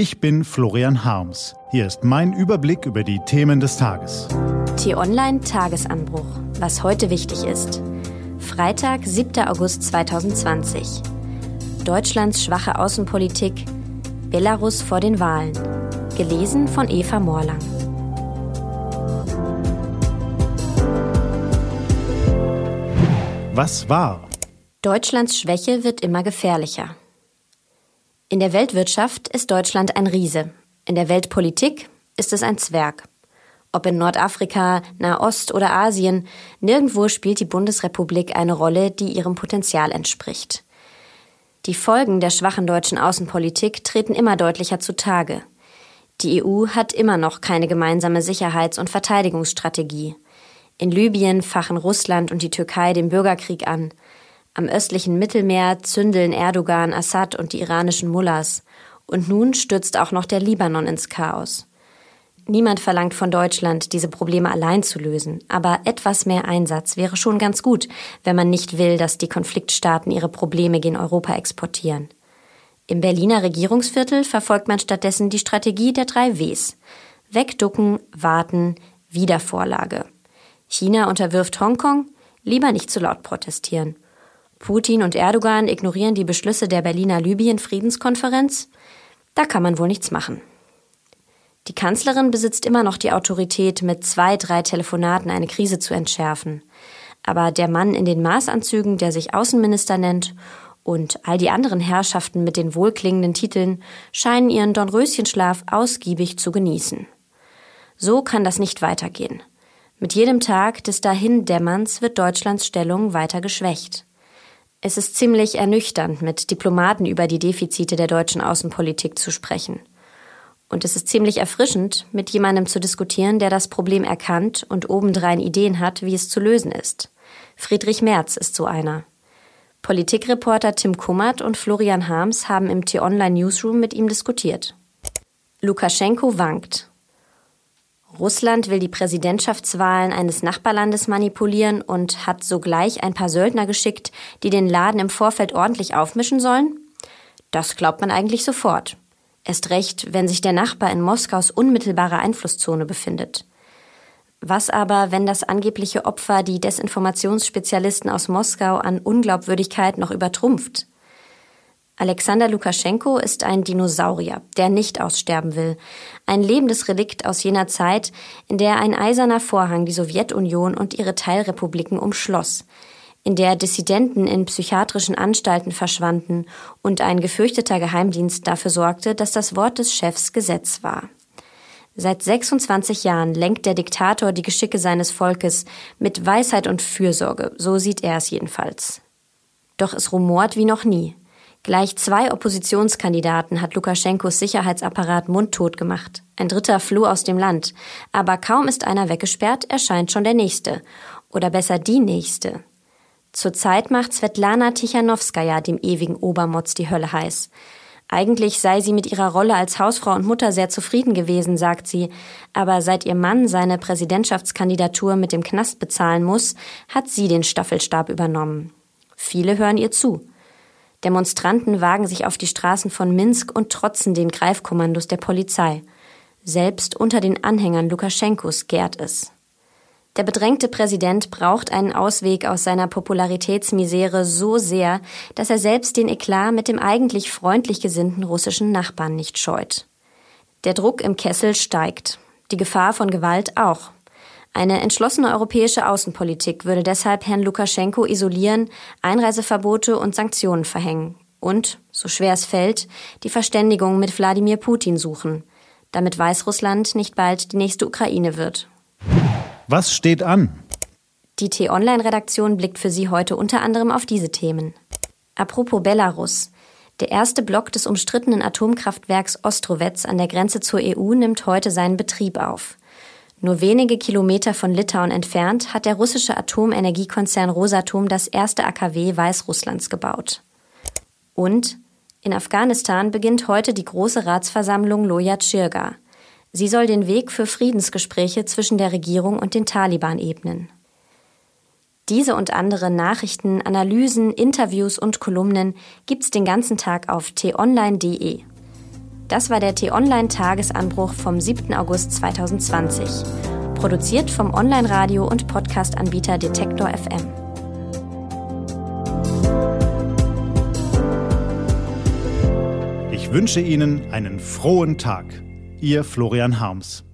Ich bin Florian Harms. Hier ist mein Überblick über die Themen des Tages. T-Online Tagesanbruch. Was heute wichtig ist. Freitag, 7. August 2020. Deutschlands schwache Außenpolitik. Belarus vor den Wahlen. Gelesen von Eva Morlang. Was war? Deutschlands Schwäche wird immer gefährlicher. In der Weltwirtschaft ist Deutschland ein Riese. In der Weltpolitik ist es ein Zwerg. Ob in Nordafrika, Nahost oder Asien, nirgendwo spielt die Bundesrepublik eine Rolle, die ihrem Potenzial entspricht. Die Folgen der schwachen deutschen Außenpolitik treten immer deutlicher zutage. Die EU hat immer noch keine gemeinsame Sicherheits- und Verteidigungsstrategie. In Libyen fachen Russland und die Türkei den Bürgerkrieg an. Am östlichen Mittelmeer zündeln Erdogan, Assad und die iranischen Mullahs. Und nun stürzt auch noch der Libanon ins Chaos. Niemand verlangt von Deutschland, diese Probleme allein zu lösen, aber etwas mehr Einsatz wäre schon ganz gut, wenn man nicht will, dass die Konfliktstaaten ihre Probleme gen Europa exportieren. Im Berliner Regierungsviertel verfolgt man stattdessen die Strategie der drei Ws. Wegducken, warten, Wiedervorlage. China unterwirft Hongkong, lieber nicht zu laut protestieren. Putin und Erdogan ignorieren die Beschlüsse der Berliner Libyen-Friedenskonferenz? Da kann man wohl nichts machen. Die Kanzlerin besitzt immer noch die Autorität, mit zwei, drei Telefonaten eine Krise zu entschärfen. Aber der Mann in den Maßanzügen, der sich Außenminister nennt, und all die anderen Herrschaften mit den wohlklingenden Titeln scheinen ihren Dornröschenschlaf ausgiebig zu genießen. So kann das nicht weitergehen. Mit jedem Tag des Dahindämmerns wird Deutschlands Stellung weiter geschwächt. Es ist ziemlich ernüchternd, mit Diplomaten über die Defizite der deutschen Außenpolitik zu sprechen. Und es ist ziemlich erfrischend, mit jemandem zu diskutieren, der das Problem erkannt und obendrein Ideen hat, wie es zu lösen ist. Friedrich Merz ist so einer. Politikreporter Tim Kummert und Florian Harms haben im T-Online Newsroom mit ihm diskutiert. Lukaschenko wankt. Russland will die Präsidentschaftswahlen eines Nachbarlandes manipulieren und hat sogleich ein paar Söldner geschickt, die den Laden im Vorfeld ordentlich aufmischen sollen? Das glaubt man eigentlich sofort. Erst recht, wenn sich der Nachbar in Moskaus unmittelbarer Einflusszone befindet. Was aber, wenn das angebliche Opfer die Desinformationsspezialisten aus Moskau an Unglaubwürdigkeit noch übertrumpft? Alexander Lukaschenko ist ein Dinosaurier, der nicht aussterben will. Ein lebendes Relikt aus jener Zeit, in der ein eiserner Vorhang die Sowjetunion und ihre Teilrepubliken umschloss, in der Dissidenten in psychiatrischen Anstalten verschwanden und ein gefürchteter Geheimdienst dafür sorgte, dass das Wort des Chefs Gesetz war. Seit 26 Jahren lenkt der Diktator die Geschicke seines Volkes mit Weisheit und Fürsorge, so sieht er es jedenfalls. Doch es rumort wie noch nie. Gleich zwei Oppositionskandidaten hat Lukaschenkos Sicherheitsapparat mundtot gemacht. Ein dritter floh aus dem Land. Aber kaum ist einer weggesperrt, erscheint schon der nächste. Oder besser die nächste. Zurzeit macht Svetlana Tichanowskaja dem ewigen Obermotz die Hölle heiß. Eigentlich sei sie mit ihrer Rolle als Hausfrau und Mutter sehr zufrieden gewesen, sagt sie, aber seit ihr Mann seine Präsidentschaftskandidatur mit dem Knast bezahlen muss, hat sie den Staffelstab übernommen. Viele hören ihr zu. Demonstranten wagen sich auf die Straßen von Minsk und trotzen den Greifkommandos der Polizei. Selbst unter den Anhängern Lukaschenkos gärt es. Der bedrängte Präsident braucht einen Ausweg aus seiner Popularitätsmisere so sehr, dass er selbst den Eklat mit dem eigentlich freundlich gesinnten russischen Nachbarn nicht scheut. Der Druck im Kessel steigt, die Gefahr von Gewalt auch. Eine entschlossene europäische Außenpolitik würde deshalb Herrn Lukaschenko isolieren, Einreiseverbote und Sanktionen verhängen und, so schwer es fällt, die Verständigung mit Wladimir Putin suchen, damit Weißrussland nicht bald die nächste Ukraine wird. Was steht an? Die T-Online-Redaktion blickt für Sie heute unter anderem auf diese Themen. Apropos Belarus. Der erste Block des umstrittenen Atomkraftwerks Ostrovets an der Grenze zur EU nimmt heute seinen Betrieb auf. Nur wenige Kilometer von Litauen entfernt hat der russische Atomenergiekonzern Rosatom das erste AKW Weißrusslands gebaut. Und in Afghanistan beginnt heute die große Ratsversammlung Loya Chirga. Sie soll den Weg für Friedensgespräche zwischen der Regierung und den Taliban ebnen. Diese und andere Nachrichten, Analysen, Interviews und Kolumnen gibt's den ganzen Tag auf t-online.de. Das war der T-Online-Tagesanbruch vom 7. August 2020. Produziert vom Online-Radio- und Podcast-Anbieter Detektor FM. Ich wünsche Ihnen einen frohen Tag. Ihr Florian Harms.